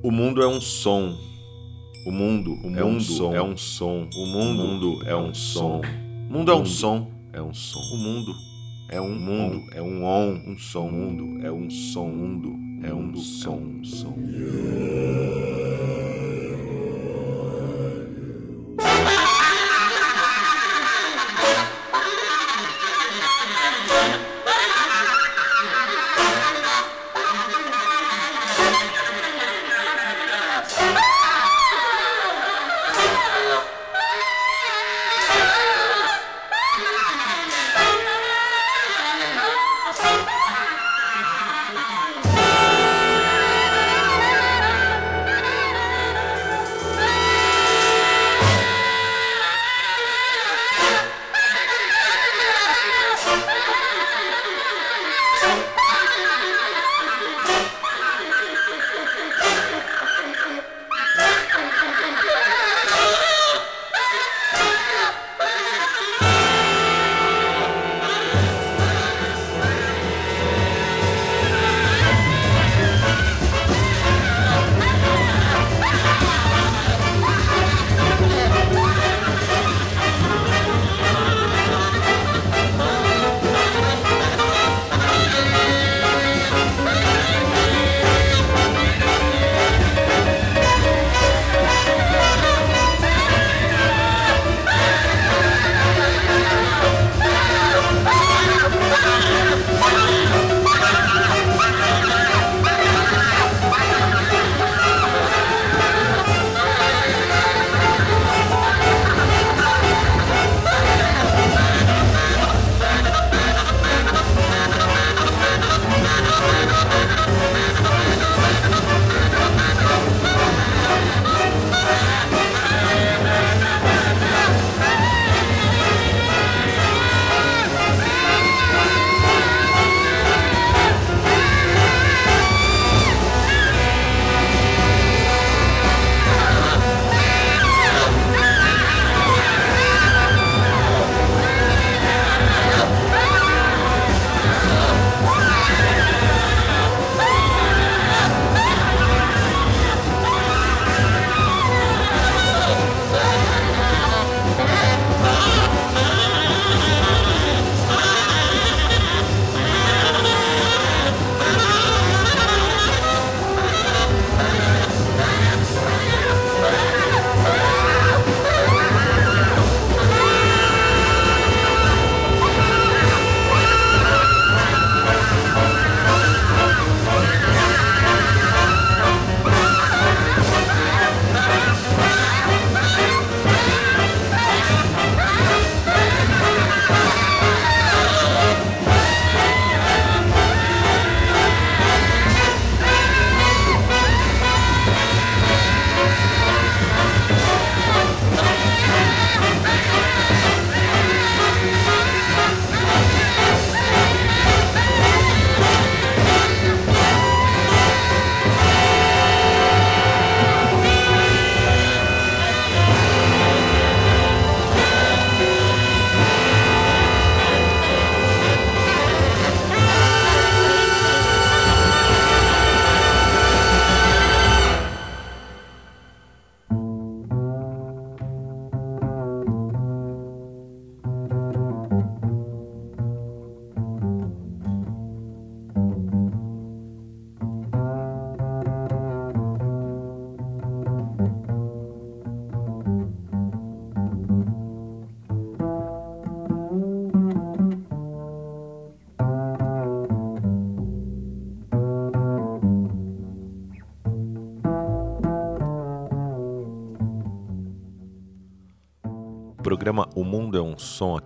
O mundo é um som. O mundo, o é, um som. é um som. O mundo, o mundo é um som. O mundo é um som. É um som. O mundo é um mundo, é um on, um som. O mundo é um som. Mundo é um som. Um som.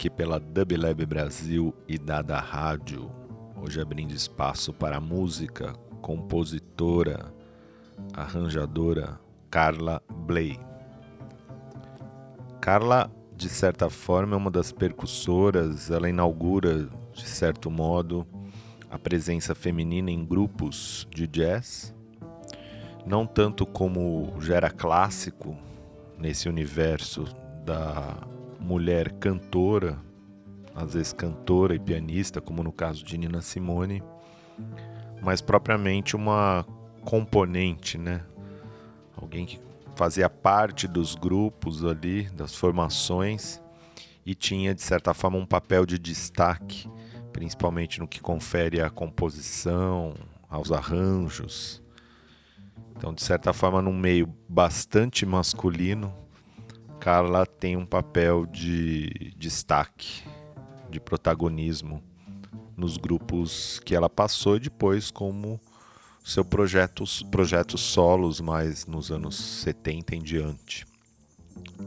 Aqui pela Dublab Brasil e Dada Rádio. Hoje abrindo espaço para a música, compositora, arranjadora Carla Bley. Carla, de certa forma, é uma das percussoras, ela inaugura, de certo modo, a presença feminina em grupos de jazz, não tanto como já era clássico nesse universo da mulher cantora, às vezes cantora e pianista, como no caso de Nina Simone, mas propriamente uma componente, né, alguém que fazia parte dos grupos ali, das formações e tinha de certa forma um papel de destaque, principalmente no que confere à composição, aos arranjos. Então, de certa forma, num meio bastante masculino, Carla tem um papel de destaque, de protagonismo nos grupos que ela passou e depois como seu projeto, solos mais nos anos 70 em diante.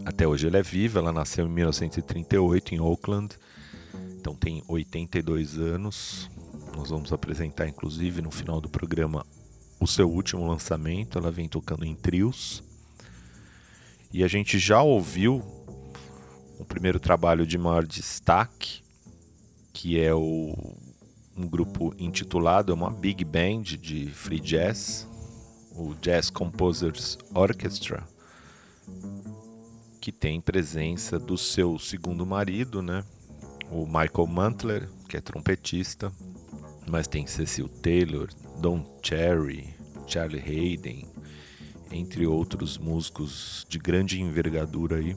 Até hoje ela é viva, ela nasceu em 1938 em Oakland, então tem 82 anos. Nós vamos apresentar, inclusive, no final do programa, o seu último lançamento. Ela vem tocando em trios. E a gente já ouviu o primeiro trabalho de maior destaque, que é o, um grupo intitulado, é uma big band de free jazz, o Jazz Composers Orchestra, que tem presença do seu segundo marido, né? O Michael Mantler, que é trompetista, mas tem Cecil Taylor, Don Cherry, Charlie Hayden, entre outros músicos de grande envergadura aí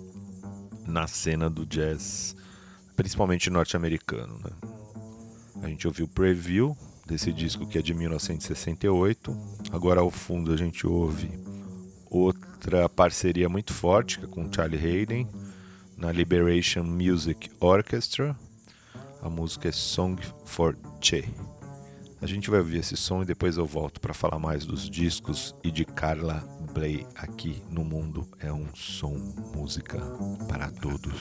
na cena do jazz, principalmente norte-americano, né? A gente ouviu o preview desse disco que é de 1968. Agora ao fundo a gente ouve outra parceria muito forte é com Charlie Hayden na Liberation Music Orchestra. A música é Song for Che. A gente vai ouvir esse som e depois eu volto para falar mais dos discos e de Carla Bley aqui no mundo é um som música para todos.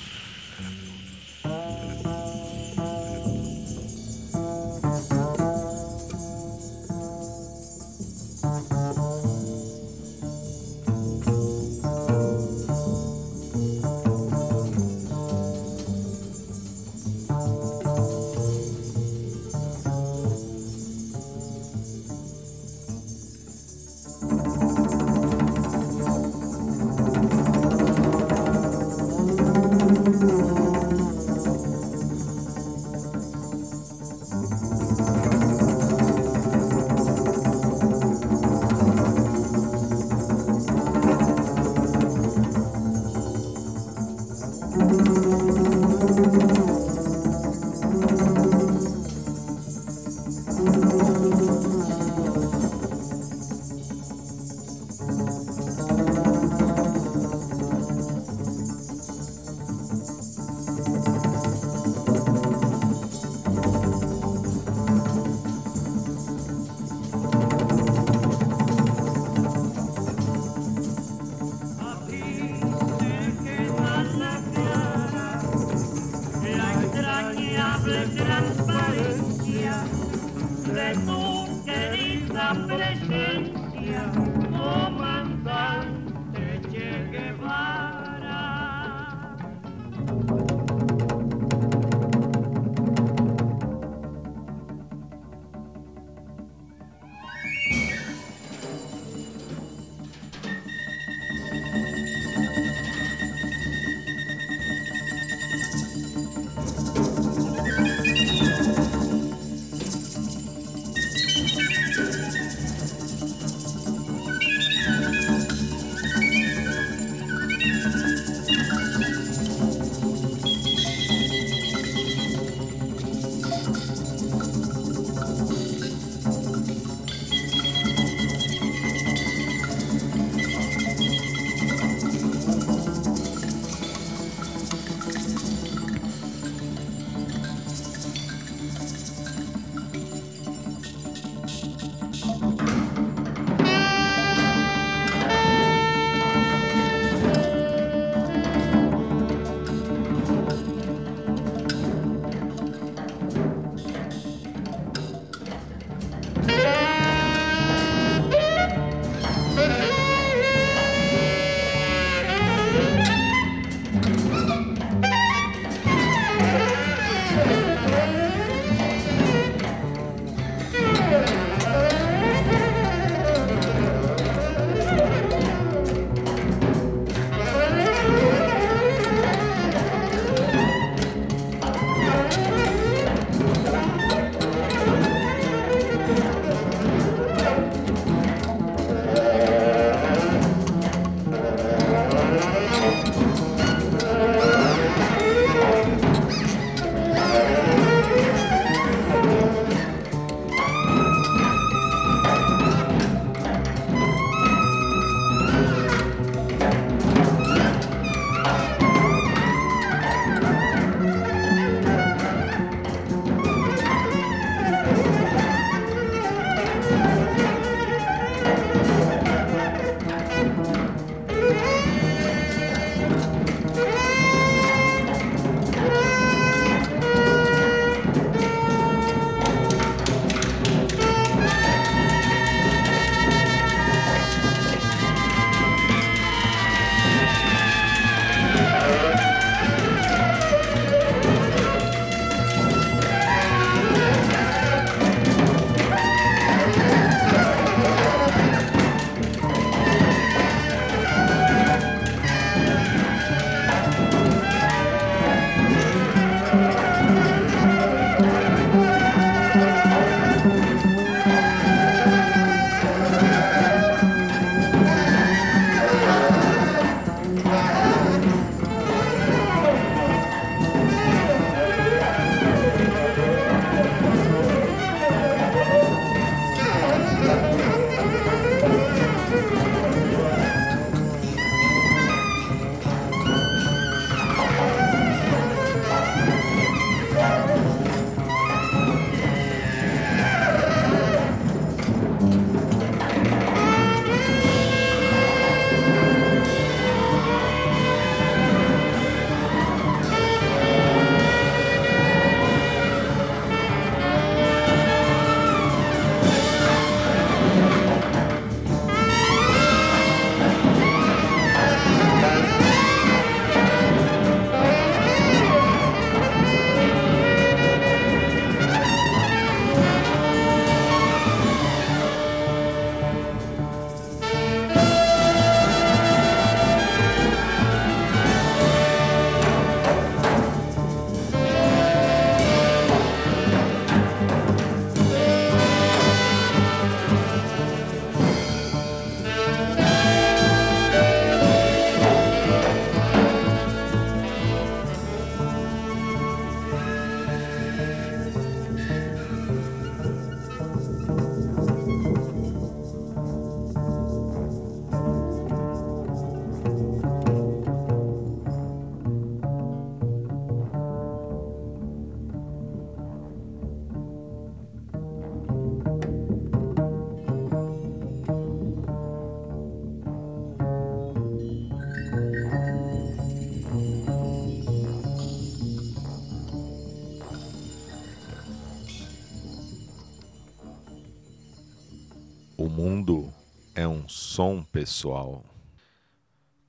Som pessoal.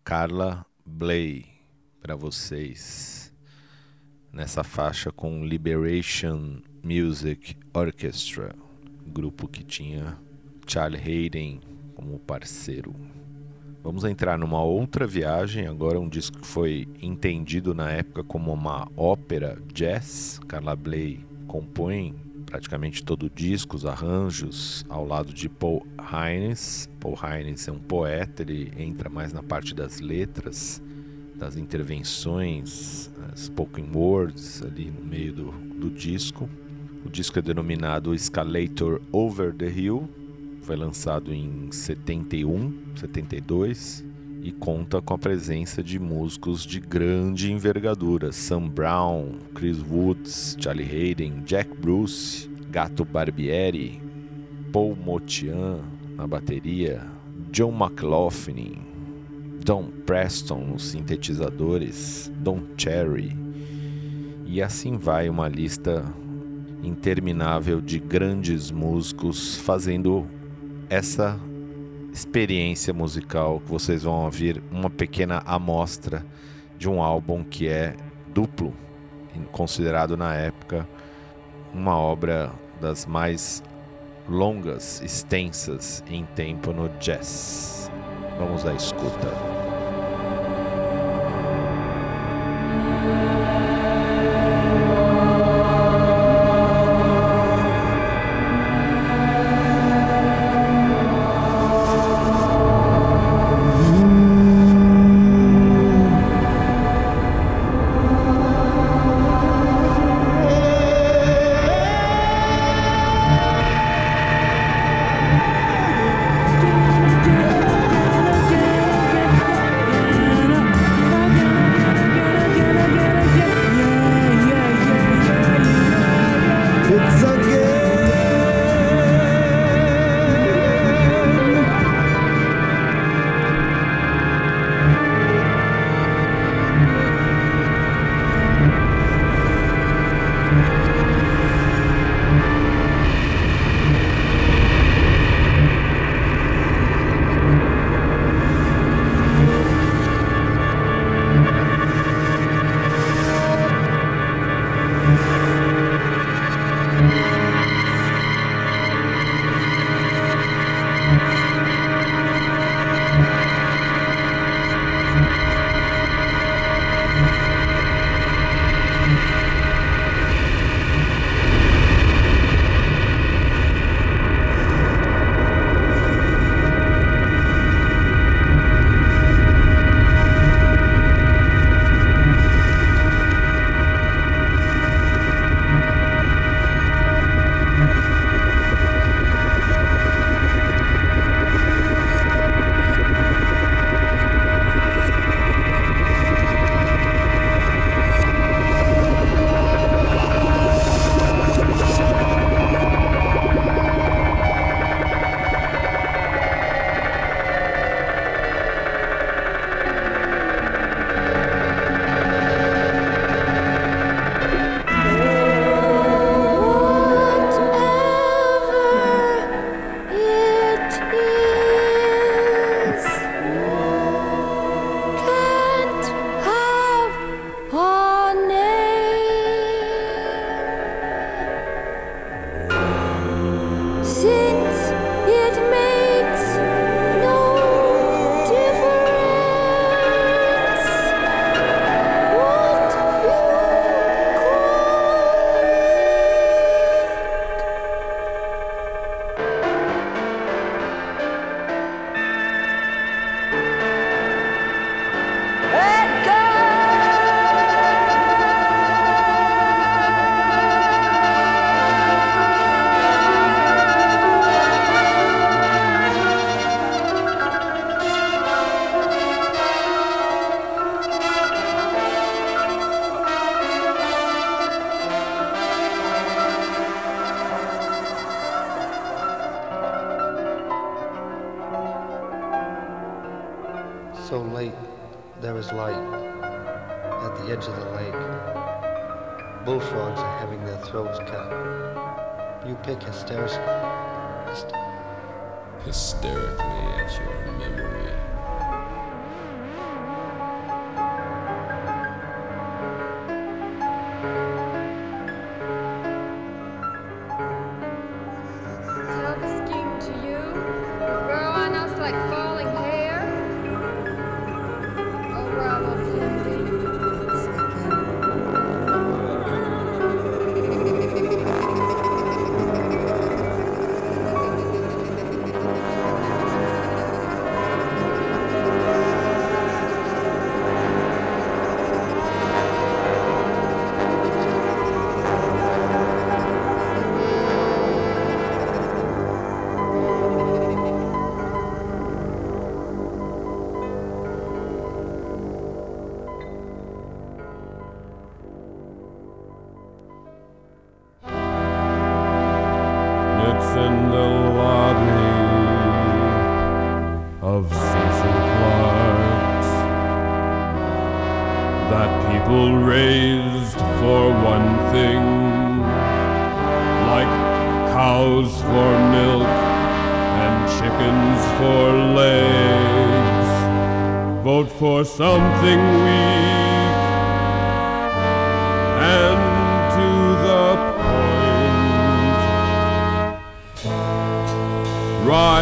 Carla Bley para vocês nessa faixa com Liberation Music Orchestra, grupo que tinha Charlie Hayden como parceiro. Vamos entrar numa outra viagem, agora um disco que foi entendido na época como uma ópera jazz. Carla Bley compõe praticamente todo o disco, os arranjos, ao lado de Paul Hines. Paul Hines é um poeta, ele entra mais na parte das letras, das intervenções, spoken words ali no meio do, do disco. O disco é denominado Escalator Over the Hill, foi lançado em 71, 72 e conta com a presença de músicos de grande envergadura: Sam Brown, Chris Woods, Charlie Hayden, Jack Bruce, Gato Barbieri, Paul Motian na bateria, John McLaughlin, Don Preston nos sintetizadores, Don Cherry. E assim vai uma lista interminável de grandes músicos fazendo essa experiência musical que vocês vão ouvir uma pequena amostra de um álbum que é duplo, considerado na época uma obra das mais longas, extensas em tempo no jazz. Vamos à escuta.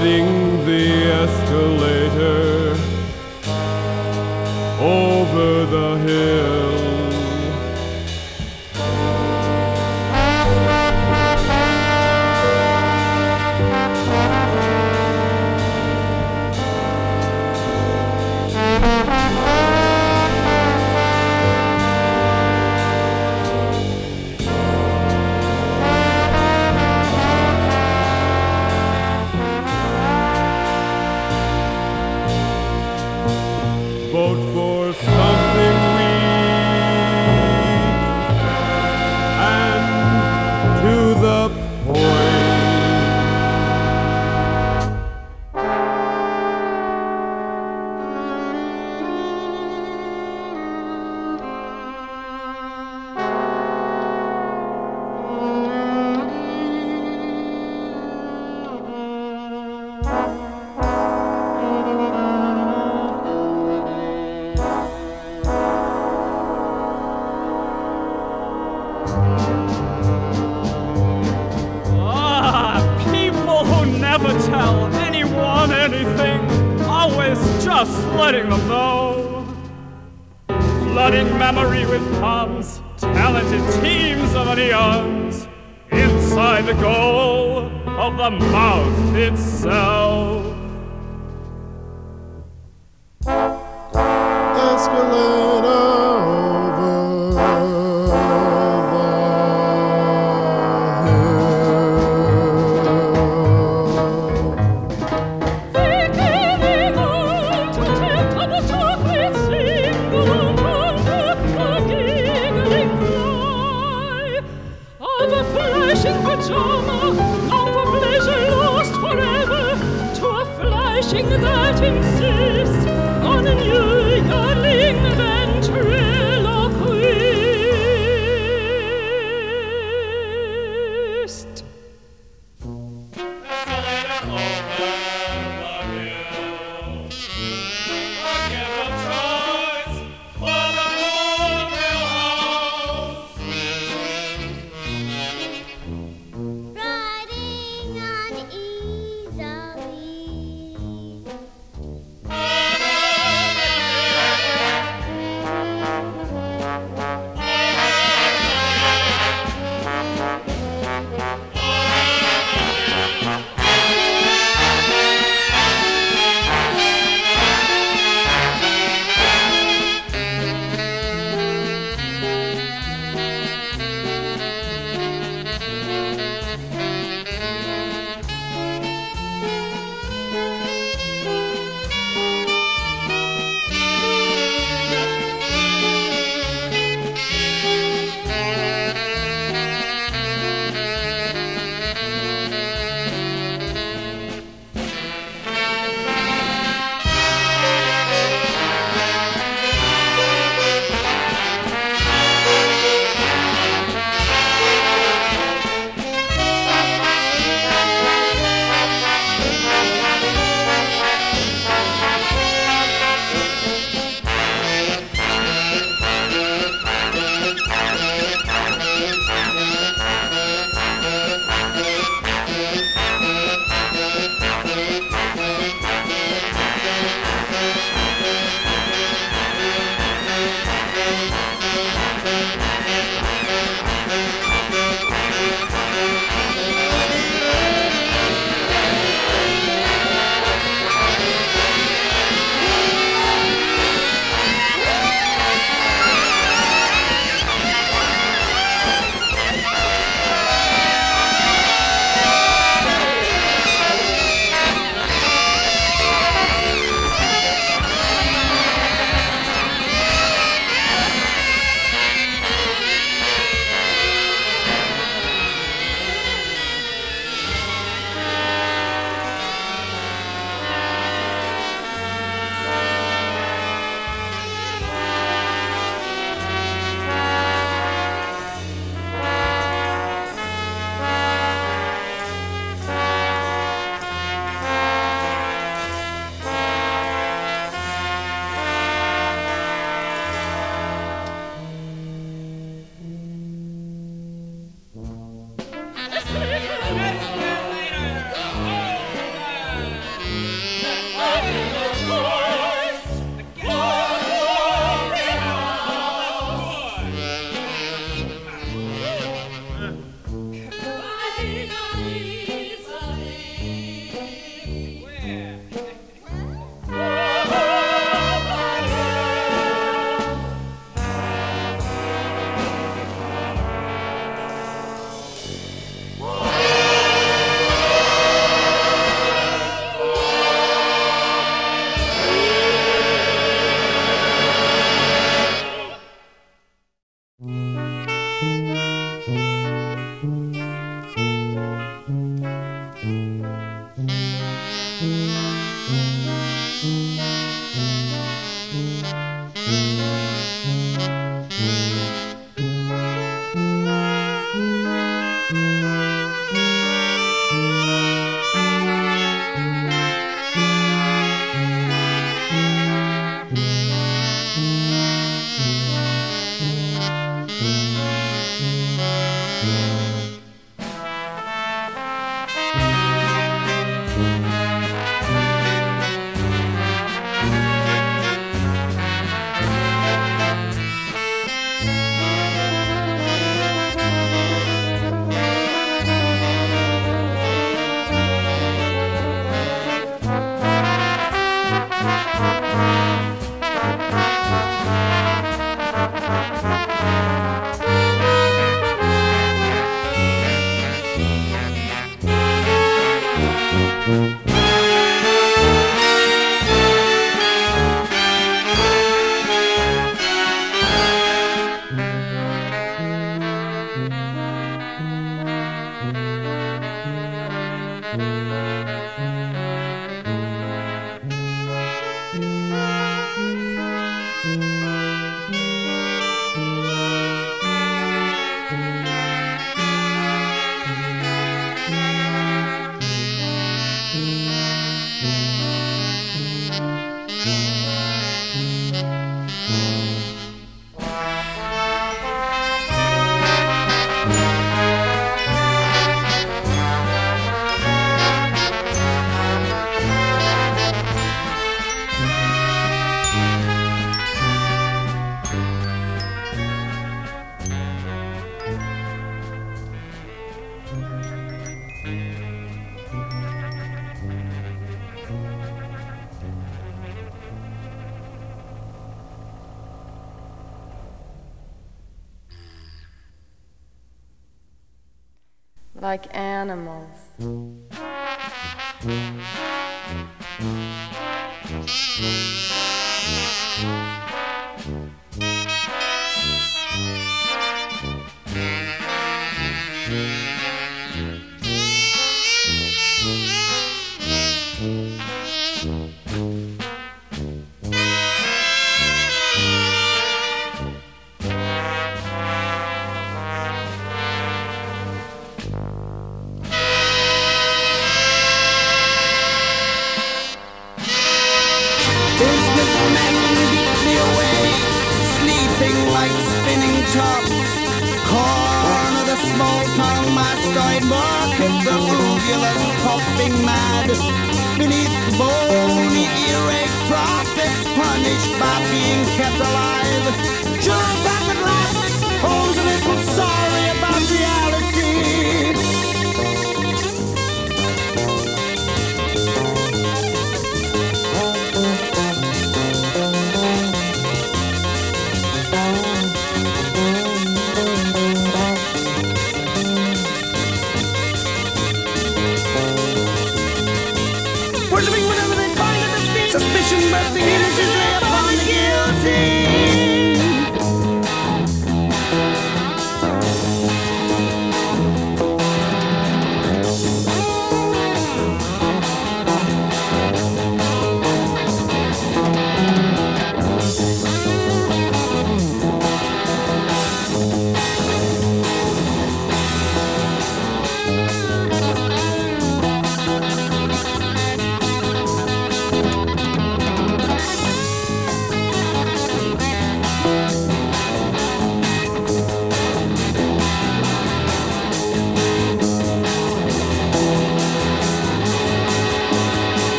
wedding.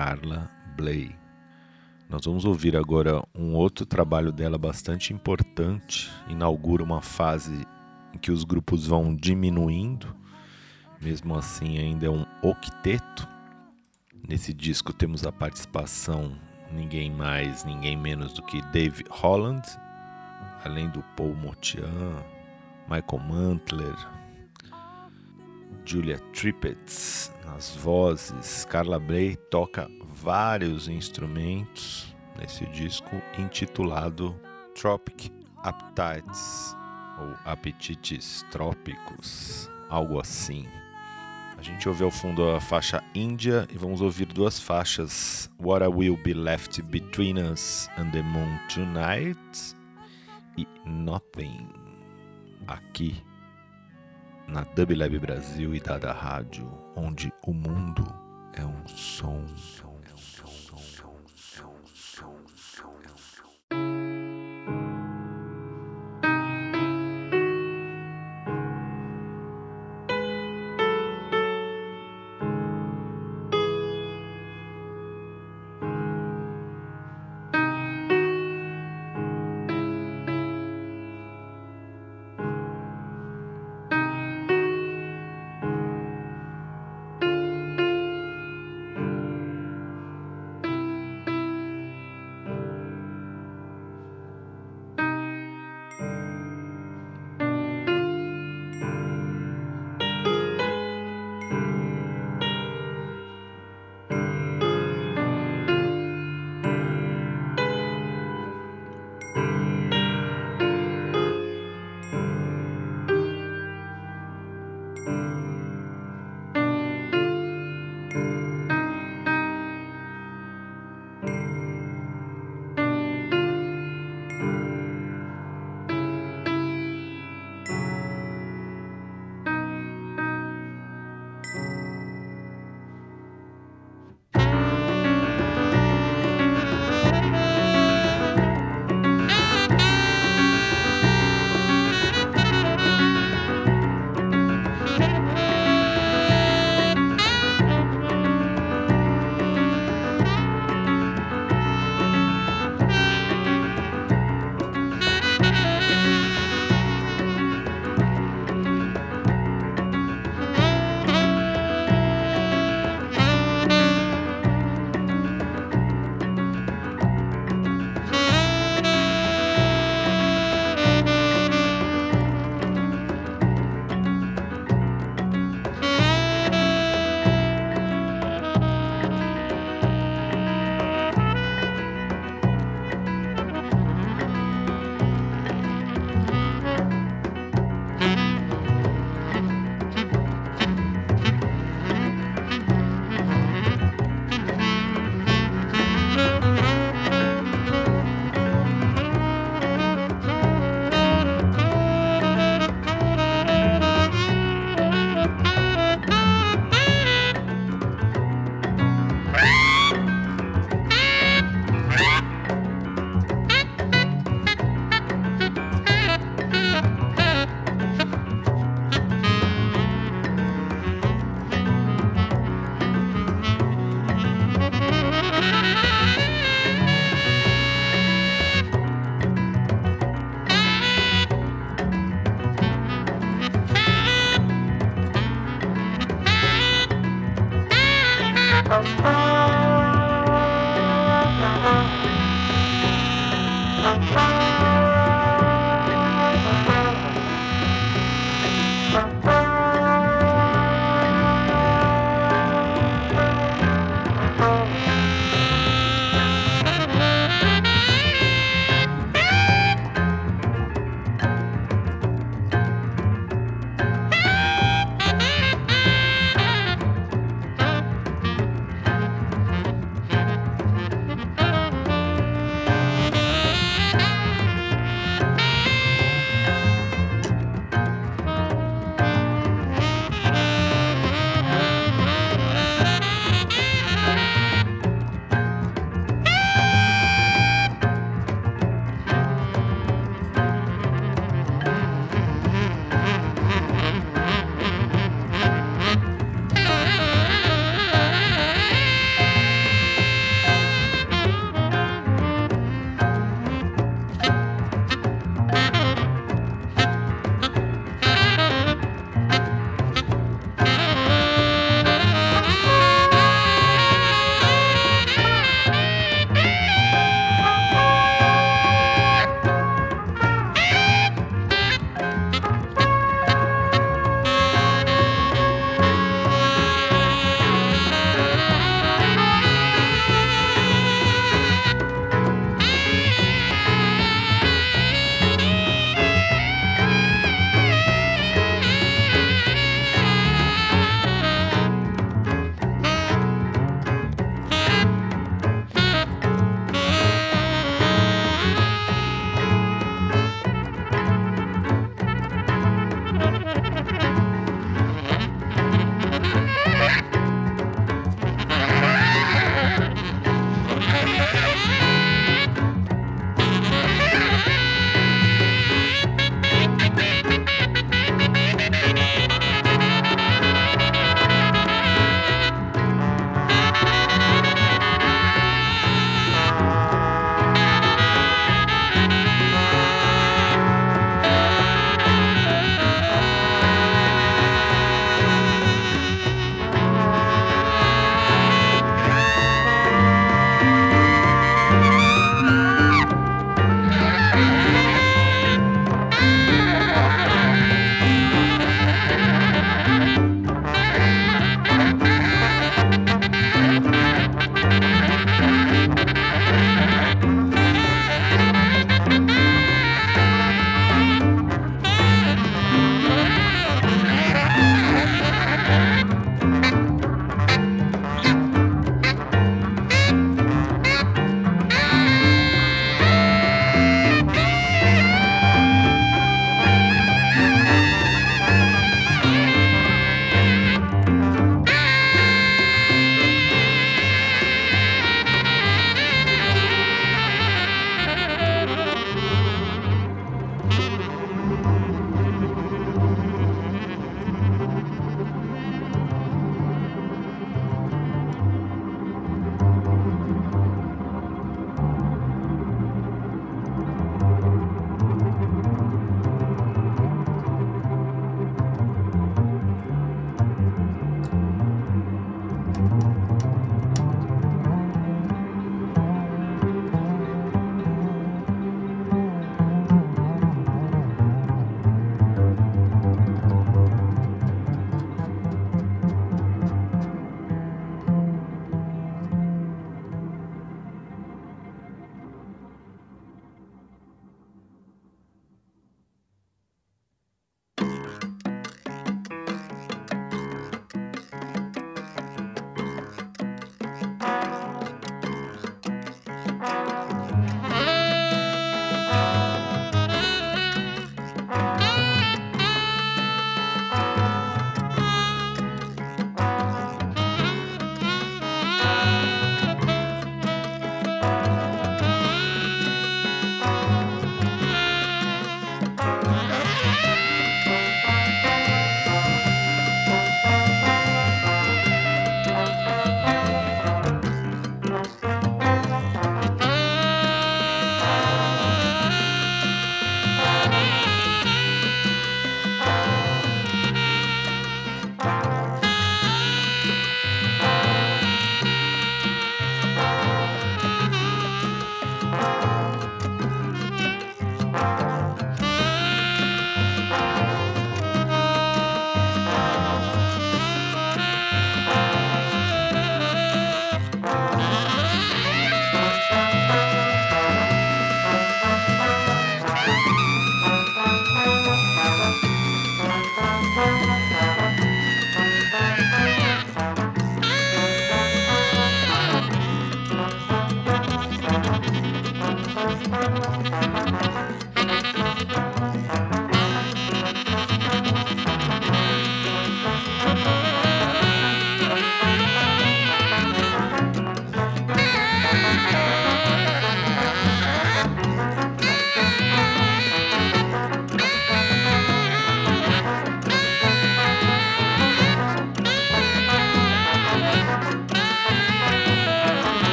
Carla Bley. Nós vamos ouvir agora um outro trabalho dela bastante importante. Inaugura uma fase em que os grupos vão diminuindo, mesmo assim, ainda é um octeto. Nesse disco temos a participação ninguém mais, ninguém menos do que Dave Holland, além do Paul Motian, Michael Mantler, Julia Trippett nas vozes. Carla Bley toca vários instrumentos nesse disco intitulado Tropic Appetites ou Apetites Trópicos, algo assim. A gente ouve ao fundo a faixa Índia e vamos ouvir duas faixas: What Will Be Left Between Us and the Moon Tonight e Nothing aqui na Dub Brasil e Dada Rádio, onde o mundo é um som.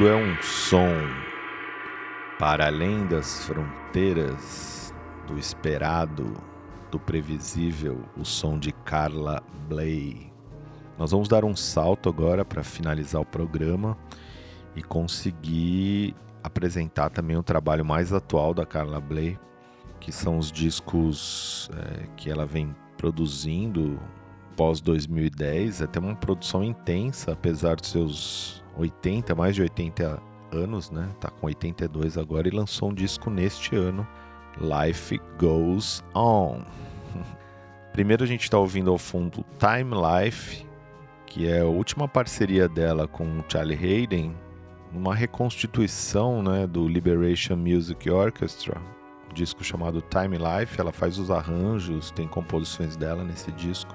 Mundo é um som para além das fronteiras do esperado, do previsível, o som de Carla Bley. Nós vamos dar um salto agora para finalizar o programa e conseguir apresentar também o trabalho mais atual da Carla Bley, que são os discos é, que ela vem produzindo pós 2010. É até uma produção intensa, apesar de seus 80, mais de 80 anos, né? Tá com 82 agora e lançou um disco neste ano, Life Goes On. Primeiro a gente está ouvindo ao fundo Time Life, que é a última parceria dela com Charlie Hayden, numa reconstituição né, do Liberation Music Orchestra, um disco chamado Time Life. Ela faz os arranjos, tem composições dela nesse disco.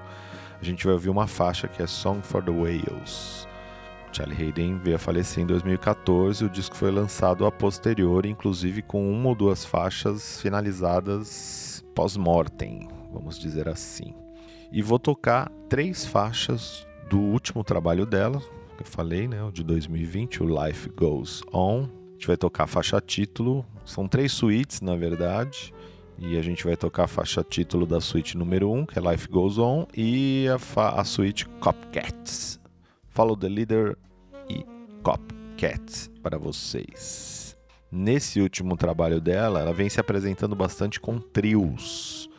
A gente vai ouvir uma faixa que é Song for the Whales. Charlie Hayden veio a falecer em 2014. O disco foi lançado a posteriori, inclusive com uma ou duas faixas finalizadas pós-mortem, vamos dizer assim. E vou tocar três faixas do último trabalho dela, que eu falei, né, o de 2020, o Life Goes On. A gente vai tocar a faixa título, são três suítes na verdade, e a gente vai tocar a faixa título da suíte número 1, um, que é Life Goes On, e a, a suíte Copcats. Follow the Leader e Copcats para vocês. Nesse último trabalho dela, ela vem se apresentando bastante com trios.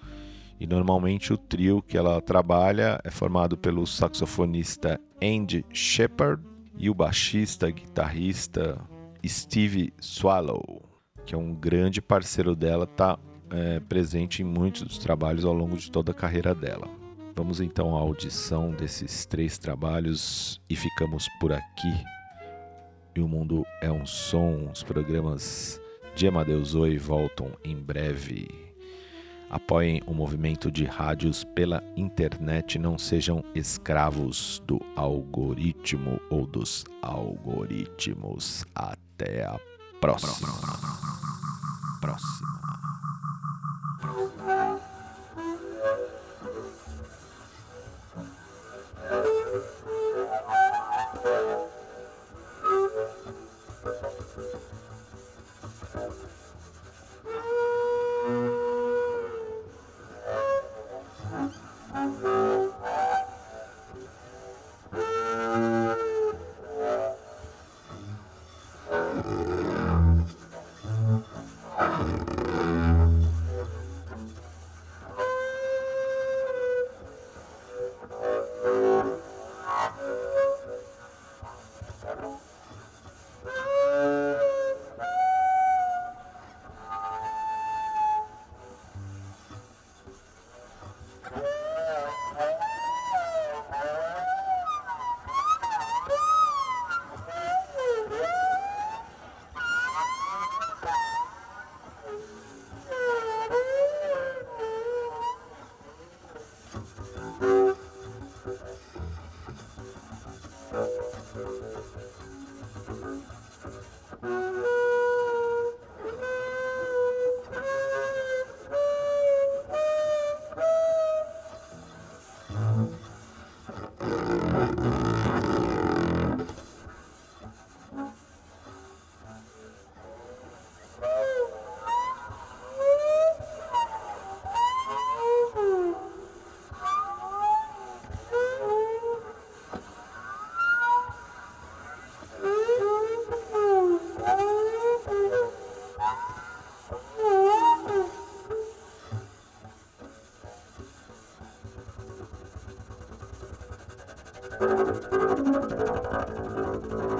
E normalmente o trio que ela trabalha é formado pelo saxofonista Andy Shepard e o baixista, guitarrista Steve Swallow, que é um grande parceiro dela, tá é, presente em muitos dos trabalhos ao longo de toda a carreira dela. Vamos então à audição desses três trabalhos e ficamos por aqui. E o mundo é um som. Os programas de Amadeus Oi voltam em breve. Apoiem o movimento de rádios pela internet. Não sejam escravos do algoritmo ou dos algoritmos. Até a próxima. Próxima. Thank you. Thank you.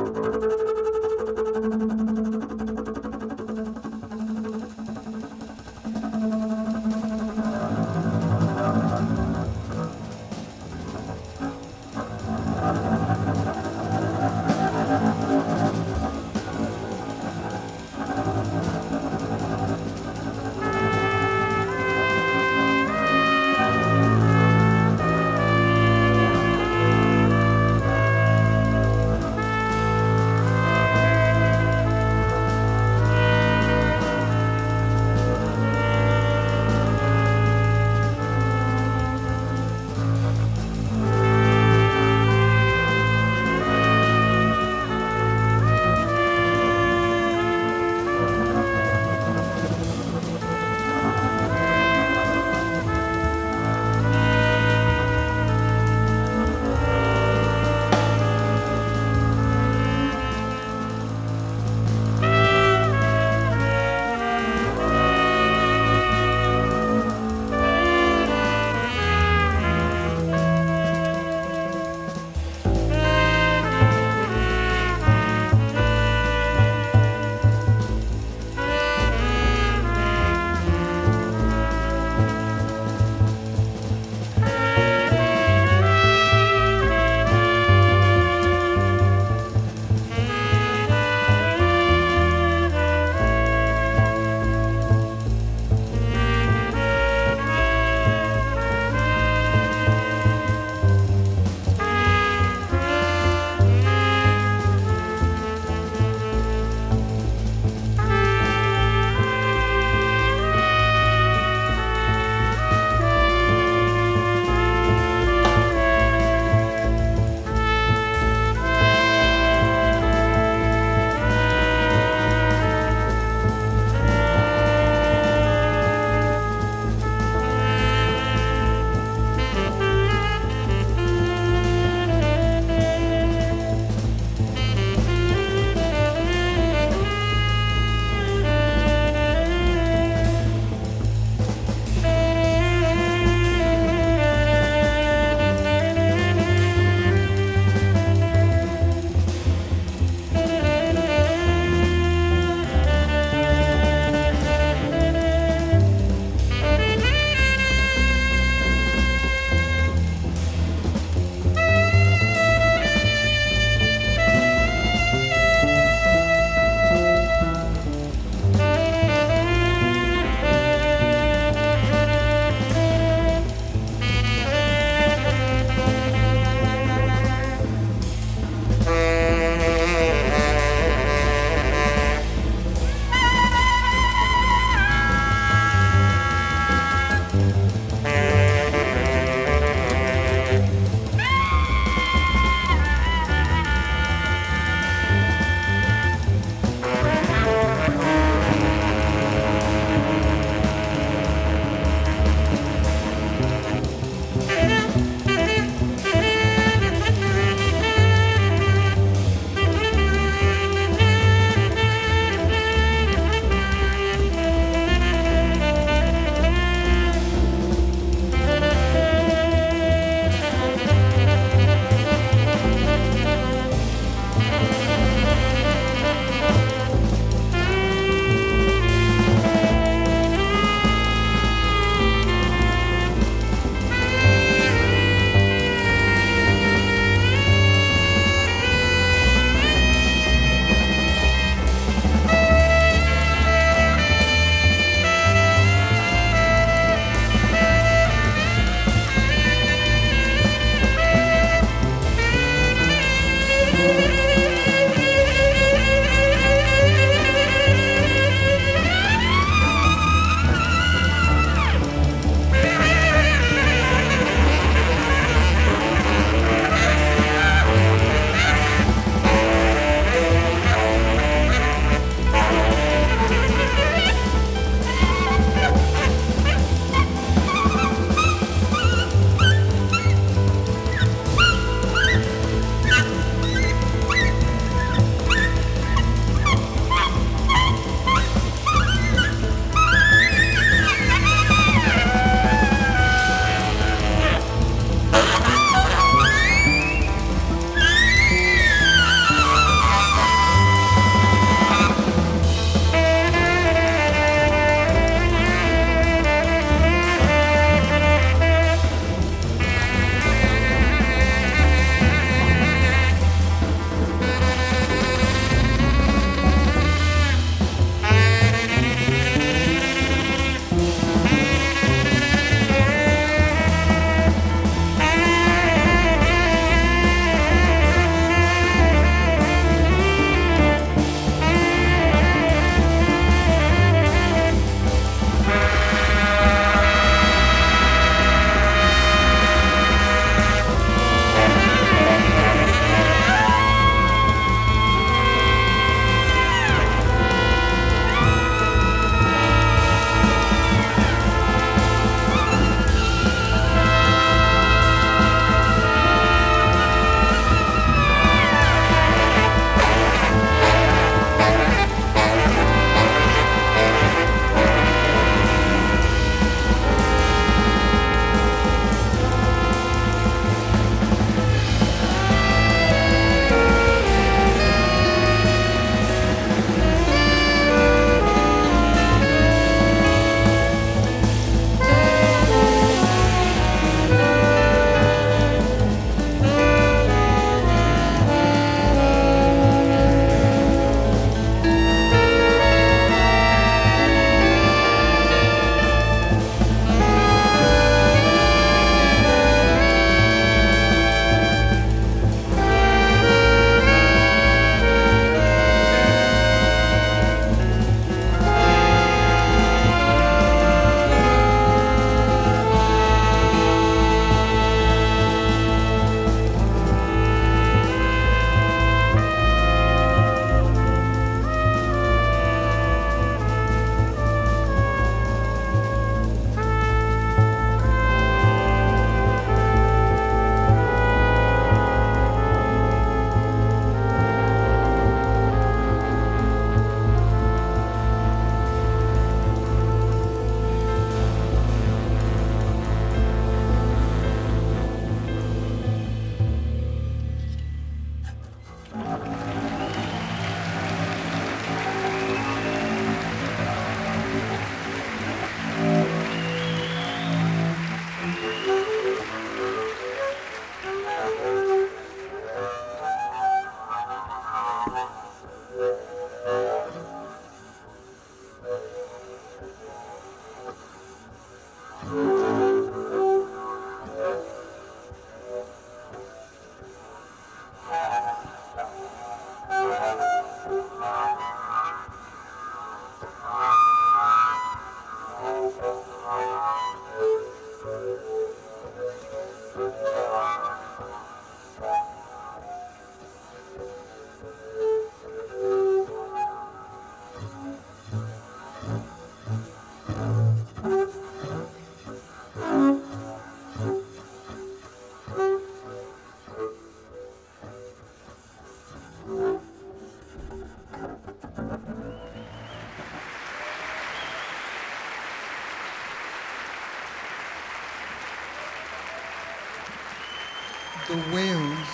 The whales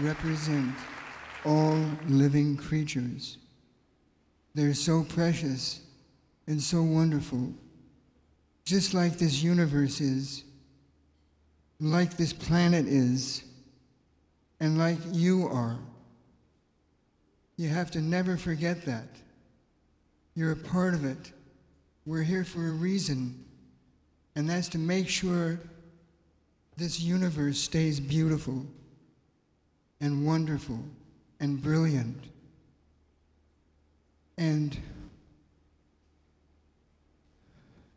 represent all living creatures. They're so precious and so wonderful, just like this universe is, like this planet is, and like you are. You have to never forget that. You're a part of it. We're here for a reason, and that's to make sure this universe stays beautiful and wonderful and brilliant. And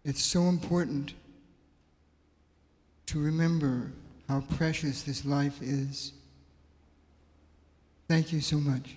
it's so important to remember how precious this life is. Thank you so much.